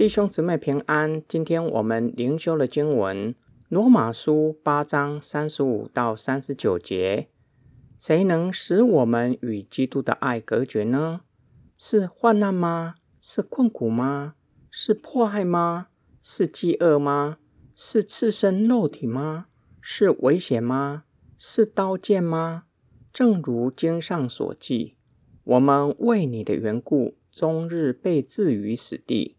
弟兄姊妹平安。今天我们灵修的经文《罗马书》八章三十五到三十九节。谁能使我们与基督的爱隔绝呢？是患难吗？是困苦吗？是迫害吗？是饥饿吗？是赤身肉体吗？是危险吗？是刀剑吗？正如经上所记，我们为你的缘故，终日被置于死地。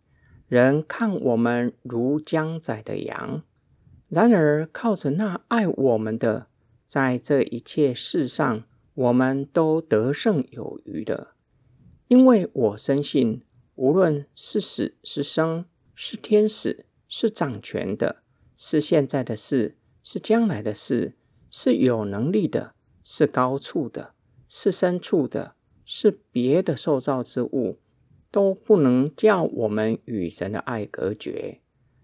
人看我们如将宰的羊，然而靠着那爱我们的，在这一切事上，我们都得胜有余的。因为我深信，无论是死是生，是天使，是掌权的，是现在的事，是将来的事，是有能力的，是高处的，是深处的，是别的受造之物。都不能叫我们与神的爱隔绝。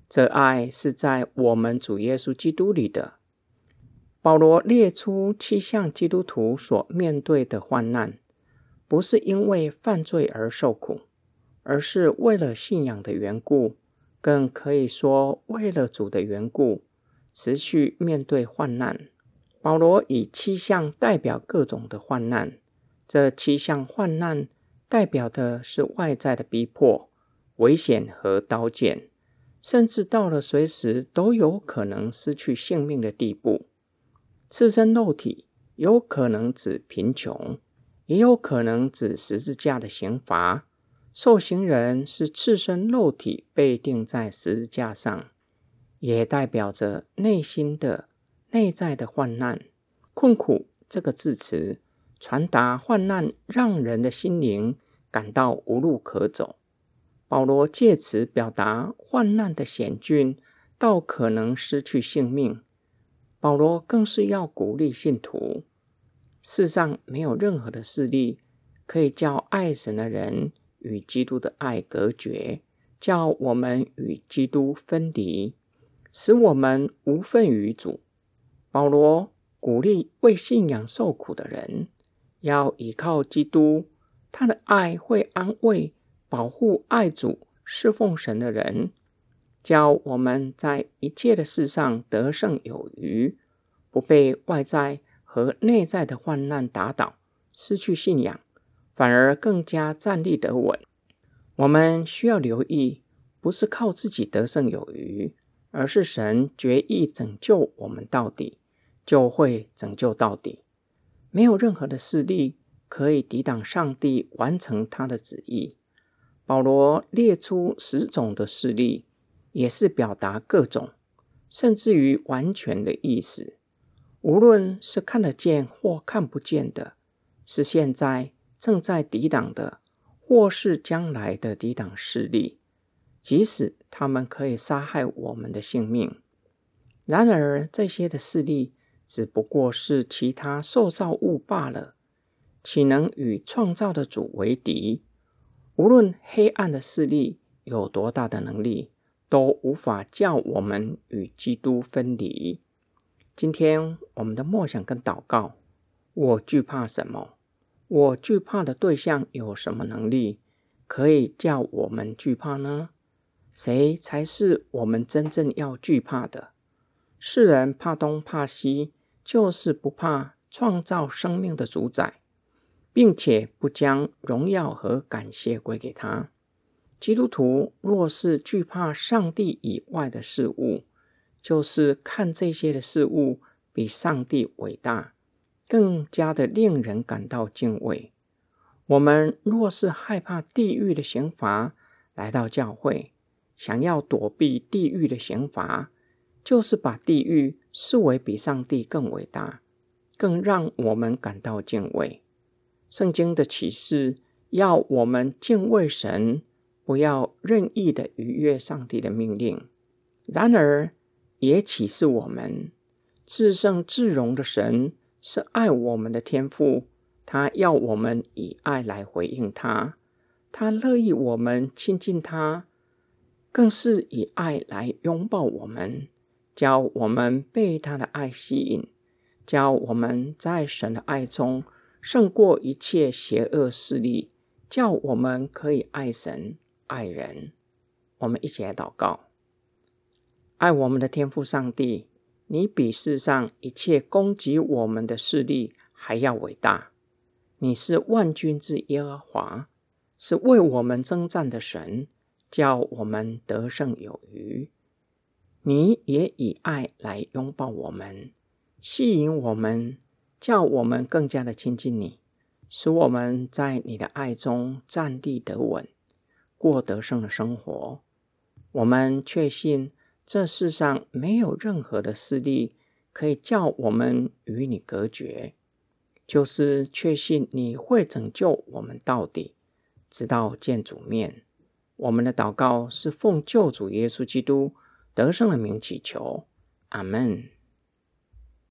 这爱是在我们主耶稣基督里的。保罗列出七项基督徒所面对的患难，不是因为犯罪而受苦，而是为了信仰的缘故，更可以说为了主的缘故，持续面对患难。保罗以七项代表各种的患难，这七项患难。代表的是外在的逼迫、危险和刀剑，甚至到了随时都有可能失去性命的地步。赤身肉体有可能指贫穷，也有可能指十字架的刑罚。受刑人是赤身肉体被钉在十字架上，也代表着内心的内在的患难、困苦。这个字词。传达患难，让人的心灵感到无路可走。保罗借此表达患难的险峻，到可能失去性命。保罗更是要鼓励信徒：世上没有任何的势力可以叫爱神的人与基督的爱隔绝，叫我们与基督分离，使我们无份于主。保罗鼓励为信仰受苦的人。要依靠基督，他的爱会安慰、保护爱主、侍奉神的人，叫我们在一切的事上得胜有余，不被外在和内在的患难打倒，失去信仰，反而更加站立得稳。我们需要留意，不是靠自己得胜有余，而是神决意拯救我们到底，就会拯救到底。没有任何的势力可以抵挡上帝完成他的旨意。保罗列出十种的势力，也是表达各种，甚至于完全的意思。无论是看得见或看不见的，是现在正在抵挡的，或是将来的抵挡势力，即使他们可以杀害我们的性命，然而这些的势力。只不过是其他受造物罢了，岂能与创造的主为敌？无论黑暗的势力有多大的能力，都无法叫我们与基督分离。今天我们的默想跟祷告，我惧怕什么？我惧怕的对象有什么能力可以叫我们惧怕呢？谁才是我们真正要惧怕的？世人怕东怕西。就是不怕创造生命的主宰，并且不将荣耀和感谢归给他。基督徒若是惧怕上帝以外的事物，就是看这些的事物比上帝伟大，更加的令人感到敬畏。我们若是害怕地狱的刑罚，来到教会，想要躲避地狱的刑罚。就是把地狱视为比上帝更伟大，更让我们感到敬畏。圣经的启示要我们敬畏神，不要任意的逾越上帝的命令。然而，也启示我们，至圣至荣的神是爱我们的天父，他要我们以爱来回应他，他乐意我们亲近他，更是以爱来拥抱我们。教我们被他的爱吸引，教我们在神的爱中胜过一切邪恶势力，叫我们可以爱神爱人。我们一起来祷告：爱我们的天父上帝，你比世上一切攻击我们的势力还要伟大。你是万军之耶和华，是为我们征战的神，叫我们得胜有余。你也以爱来拥抱我们，吸引我们，叫我们更加的亲近你，使我们在你的爱中站立得稳，过得胜的生活。我们确信这世上没有任何的势力可以叫我们与你隔绝。就是确信你会拯救我们到底，直到见主面。我们的祷告是奉救主耶稣基督得胜的名祈求，阿门。